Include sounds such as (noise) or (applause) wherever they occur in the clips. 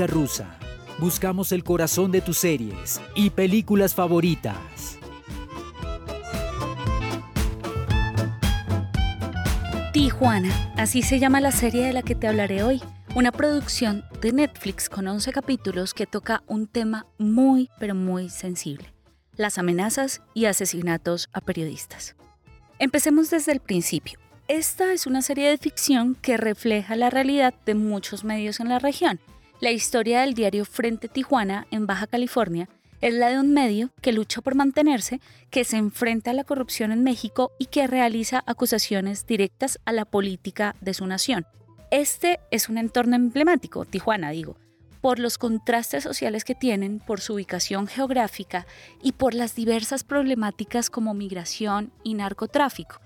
Rusa. Buscamos el corazón de tus series y películas favoritas. Tijuana, así se llama la serie de la que te hablaré hoy. Una producción de Netflix con 11 capítulos que toca un tema muy, pero muy sensible. Las amenazas y asesinatos a periodistas. Empecemos desde el principio. Esta es una serie de ficción que refleja la realidad de muchos medios en la región. La historia del diario Frente Tijuana en Baja California es la de un medio que lucha por mantenerse, que se enfrenta a la corrupción en México y que realiza acusaciones directas a la política de su nación. Este es un entorno emblemático, Tijuana digo, por los contrastes sociales que tienen, por su ubicación geográfica y por las diversas problemáticas como migración y narcotráfico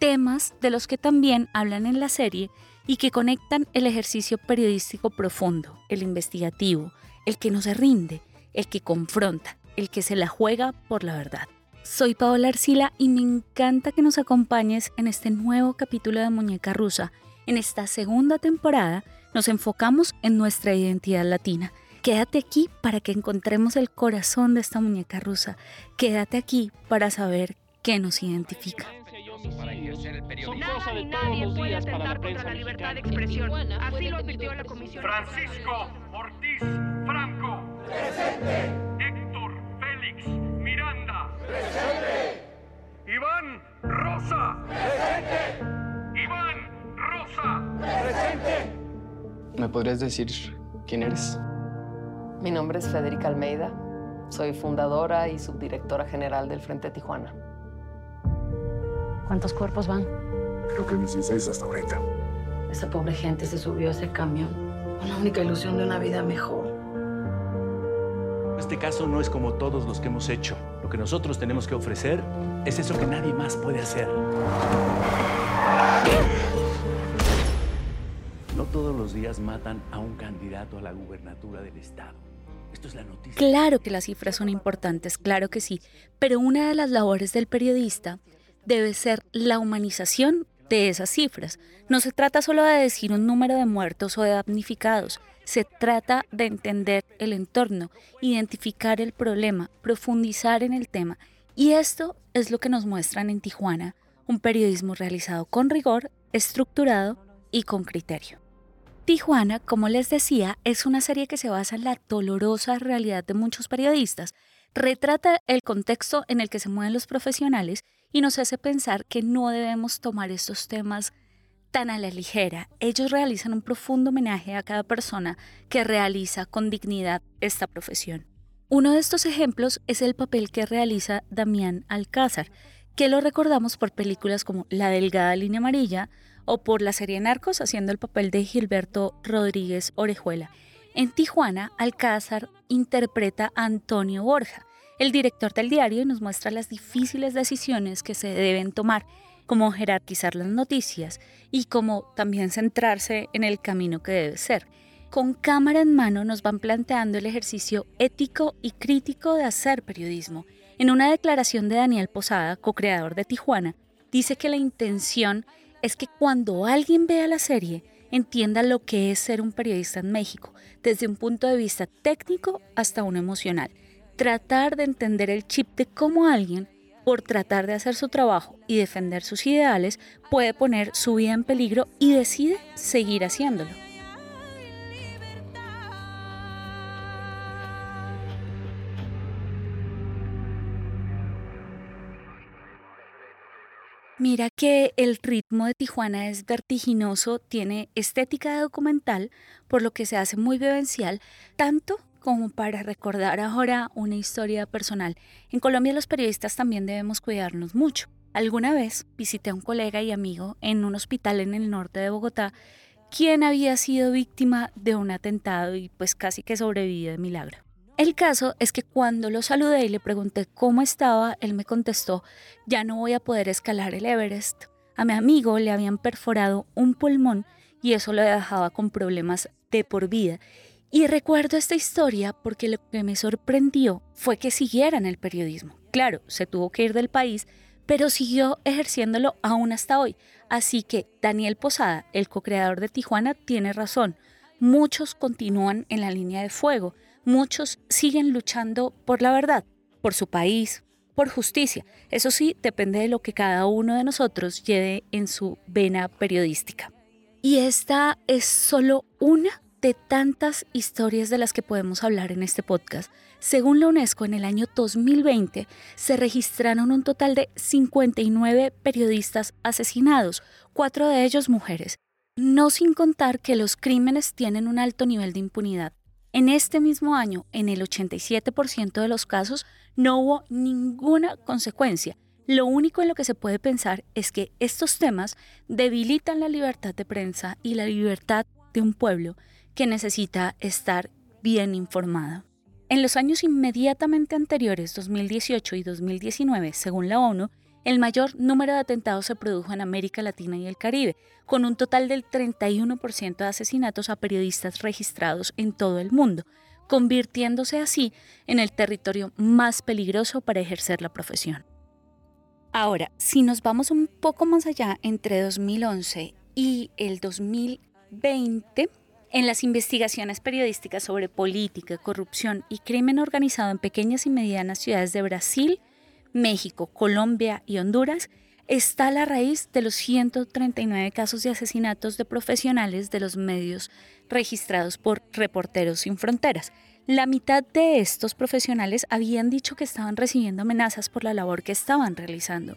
temas de los que también hablan en la serie y que conectan el ejercicio periodístico profundo, el investigativo, el que no se rinde, el que confronta, el que se la juega por la verdad. Soy Paola Arcila y me encanta que nos acompañes en este nuevo capítulo de Muñeca Rusa. En esta segunda temporada nos enfocamos en nuestra identidad latina. Quédate aquí para que encontremos el corazón de esta muñeca rusa. Quédate aquí para saber qué nos identifica para ejercer el periodismo. Son de nadie puede atentar contra la libertad de expresión. Así lo advirtió la comisión. Francisco Ortiz Franco. Presente. Héctor Félix Miranda. Presente. Iván Rosa. Presente. Iván Rosa. Presente. ¿Me podrías decir quién eres? Mi nombre es Federica Almeida. Soy fundadora y subdirectora general del Frente Tijuana. ¿Cuántos cuerpos van? Creo que 16 hasta ahorita. Esa pobre gente se subió a ese camión con la única ilusión de una vida mejor. Este caso no es como todos los que hemos hecho. Lo que nosotros tenemos que ofrecer es eso que nadie más puede hacer. No todos los días matan a un candidato a la gubernatura del Estado. Esto es la noticia. Claro que las cifras son importantes, claro que sí, pero una de las labores del periodista debe ser la humanización de esas cifras. No se trata solo de decir un número de muertos o de damnificados, se trata de entender el entorno, identificar el problema, profundizar en el tema. Y esto es lo que nos muestran en Tijuana, un periodismo realizado con rigor, estructurado y con criterio. Tijuana, como les decía, es una serie que se basa en la dolorosa realidad de muchos periodistas, retrata el contexto en el que se mueven los profesionales y nos hace pensar que no debemos tomar estos temas tan a la ligera. Ellos realizan un profundo homenaje a cada persona que realiza con dignidad esta profesión. Uno de estos ejemplos es el papel que realiza Damián Alcázar, que lo recordamos por películas como La Delgada Línea Amarilla o por la serie Narcos haciendo el papel de Gilberto Rodríguez Orejuela. En Tijuana, Alcázar interpreta a Antonio Borja, el director del diario, nos muestra las difíciles decisiones que se deben tomar, como jerarquizar las noticias y como también centrarse en el camino que debe ser. Con cámara en mano nos van planteando el ejercicio ético y crítico de hacer periodismo. En una declaración de Daniel Posada, co-creador de Tijuana, dice que la intención es que cuando alguien vea la serie, entienda lo que es ser un periodista en México, desde un punto de vista técnico hasta uno emocional. Tratar de entender el chip de cómo alguien, por tratar de hacer su trabajo y defender sus ideales, puede poner su vida en peligro y decide seguir haciéndolo. Mira que el ritmo de Tijuana es vertiginoso, tiene estética de documental, por lo que se hace muy vivencial, tanto como para recordar ahora una historia personal. En Colombia los periodistas también debemos cuidarnos mucho. Alguna vez visité a un colega y amigo en un hospital en el norte de Bogotá, quien había sido víctima de un atentado y pues casi que sobrevivió de milagro. El caso es que cuando lo saludé y le pregunté cómo estaba, él me contestó, ya no voy a poder escalar el Everest. A mi amigo le habían perforado un pulmón y eso lo dejaba con problemas de por vida. Y recuerdo esta historia porque lo que me sorprendió fue que siguiera en el periodismo. Claro, se tuvo que ir del país, pero siguió ejerciéndolo aún hasta hoy. Así que Daniel Posada, el co-creador de Tijuana, tiene razón. muchos continúan en la línea de fuego, muchos siguen luchando por la verdad, por su país, por justicia. Eso sí, depende de lo que cada uno de nosotros lleve en su vena periodística. Y esta es solo una de tantas historias de las que podemos hablar en este podcast. Según la UNESCO, en el año 2020 se registraron un total de 59 periodistas asesinados, cuatro de ellos mujeres, no sin contar que los crímenes tienen un alto nivel de impunidad. En este mismo año, en el 87% de los casos, no hubo ninguna consecuencia. Lo único en lo que se puede pensar es que estos temas debilitan la libertad de prensa y la libertad de un pueblo que necesita estar bien informado. En los años inmediatamente anteriores, 2018 y 2019, según la ONU, el mayor número de atentados se produjo en América Latina y el Caribe, con un total del 31% de asesinatos a periodistas registrados en todo el mundo, convirtiéndose así en el territorio más peligroso para ejercer la profesión. Ahora, si nos vamos un poco más allá entre 2011 y el 2020, en las investigaciones periodísticas sobre política, corrupción y crimen organizado en pequeñas y medianas ciudades de Brasil, México, Colombia y Honduras está la raíz de los 139 casos de asesinatos de profesionales de los medios registrados por Reporteros Sin Fronteras. La mitad de estos profesionales habían dicho que estaban recibiendo amenazas por la labor que estaban realizando.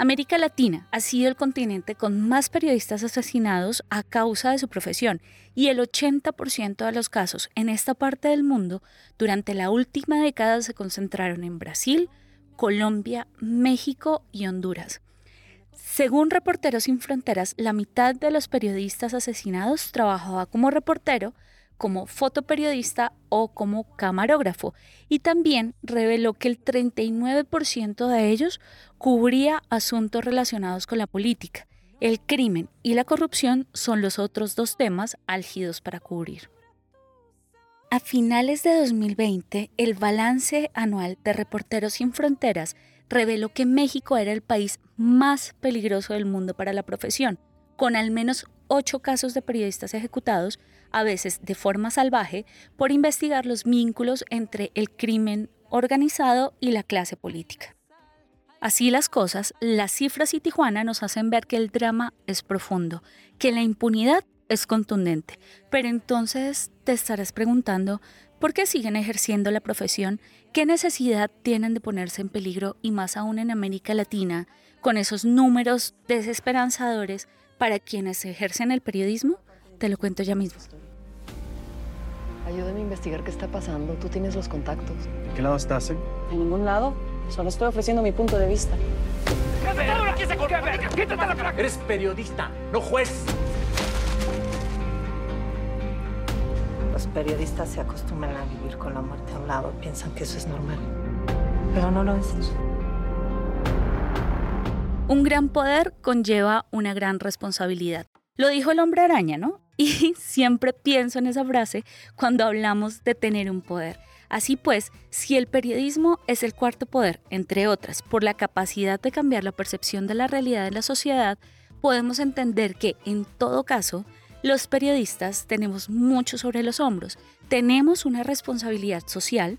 América Latina ha sido el continente con más periodistas asesinados a causa de su profesión y el 80% de los casos en esta parte del mundo durante la última década se concentraron en Brasil, Colombia, México y Honduras. Según Reporteros Sin Fronteras, la mitad de los periodistas asesinados trabajaba como reportero, como fotoperiodista o como camarógrafo, y también reveló que el 39% de ellos cubría asuntos relacionados con la política. El crimen y la corrupción son los otros dos temas álgidos para cubrir. A finales de 2020, el balance anual de Reporteros Sin Fronteras reveló que México era el país más peligroso del mundo para la profesión, con al menos ocho casos de periodistas ejecutados, a veces de forma salvaje, por investigar los vínculos entre el crimen organizado y la clase política. Así las cosas, las cifras y Tijuana nos hacen ver que el drama es profundo, que la impunidad es contundente. Pero entonces te estarás preguntando, ¿por qué siguen ejerciendo la profesión? ¿Qué necesidad tienen de ponerse en peligro y más aún en América Latina con esos números desesperanzadores para quienes ejercen el periodismo? Te lo cuento ya mismo. Ayúdame a investigar qué está pasando. Tú tienes los contactos. ¿En qué lado estás, eh? En ningún lado. Solo estoy ofreciendo mi punto de vista. Eres periodista, no juez. Los periodistas se acostumbran a vivir con la muerte a un lado, piensan que eso es normal. Pero no lo es. Un gran poder conlleva una gran responsabilidad. Lo dijo el hombre araña, ¿no? (laughs) Y siempre pienso en esa frase cuando hablamos de tener un poder. Así pues, si el periodismo es el cuarto poder, entre otras, por la capacidad de cambiar la percepción de la realidad de la sociedad, podemos entender que, en todo caso, los periodistas tenemos mucho sobre los hombros, tenemos una responsabilidad social,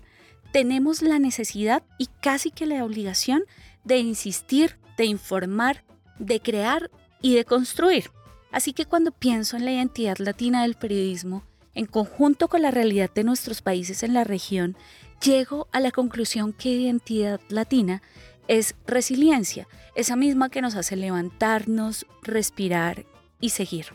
tenemos la necesidad y casi que la obligación de insistir, de informar, de crear y de construir. Así que cuando pienso en la identidad latina del periodismo, en conjunto con la realidad de nuestros países en la región, llego a la conclusión que identidad latina es resiliencia, esa misma que nos hace levantarnos, respirar y seguir.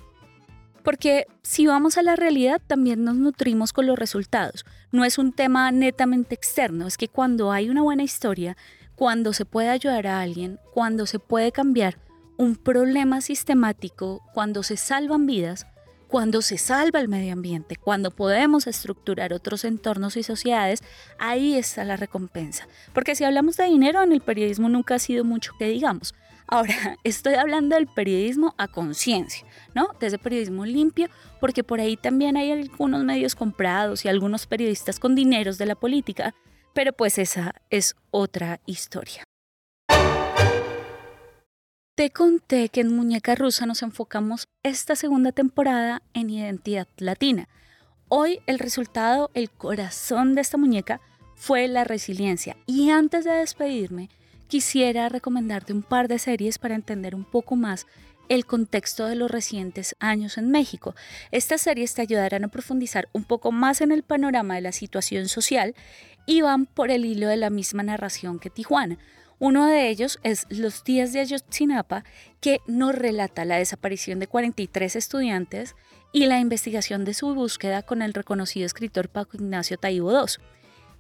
Porque si vamos a la realidad, también nos nutrimos con los resultados. No es un tema netamente externo, es que cuando hay una buena historia, cuando se puede ayudar a alguien, cuando se puede cambiar un problema sistemático, cuando se salvan vidas, cuando se salva el medio ambiente, cuando podemos estructurar otros entornos y sociedades, ahí está la recompensa. Porque si hablamos de dinero, en el periodismo nunca ha sido mucho que digamos. Ahora, (laughs) estoy hablando del periodismo a conciencia, ¿no? De ese periodismo limpio, porque por ahí también hay algunos medios comprados y algunos periodistas con dineros de la política, pero pues esa es otra historia. Te conté que en Muñeca Rusa nos enfocamos esta segunda temporada en identidad latina. Hoy el resultado, el corazón de esta muñeca, fue la resiliencia. Y antes de despedirme, quisiera recomendarte un par de series para entender un poco más el contexto de los recientes años en México. Estas series te ayudarán a profundizar un poco más en el panorama de la situación social y van por el hilo de la misma narración que Tijuana. Uno de ellos es Los días de Ayotzinapa, que nos relata la desaparición de 43 estudiantes y la investigación de su búsqueda con el reconocido escritor Paco Ignacio Taibo II.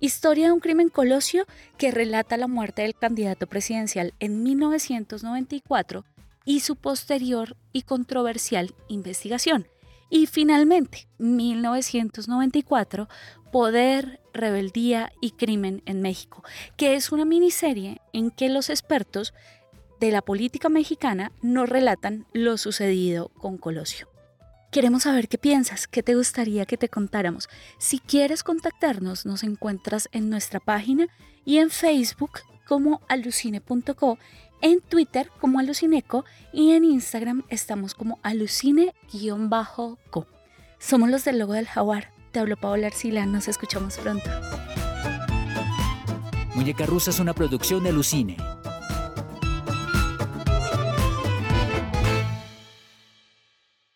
Historia de un crimen colosio que relata la muerte del candidato presidencial en 1994 y su posterior y controversial investigación. Y finalmente, 1994, Poder, Rebeldía y Crimen en México, que es una miniserie en que los expertos de la política mexicana nos relatan lo sucedido con Colosio. Queremos saber qué piensas, qué te gustaría que te contáramos. Si quieres contactarnos, nos encuentras en nuestra página y en Facebook como alucine.co en Twitter como Alucineco y en Instagram estamos como alucine-co. Somos los del logo del jaguar. Te hablo Paola Arcila, nos escuchamos pronto. Muñeca Rusa es una producción de Alucine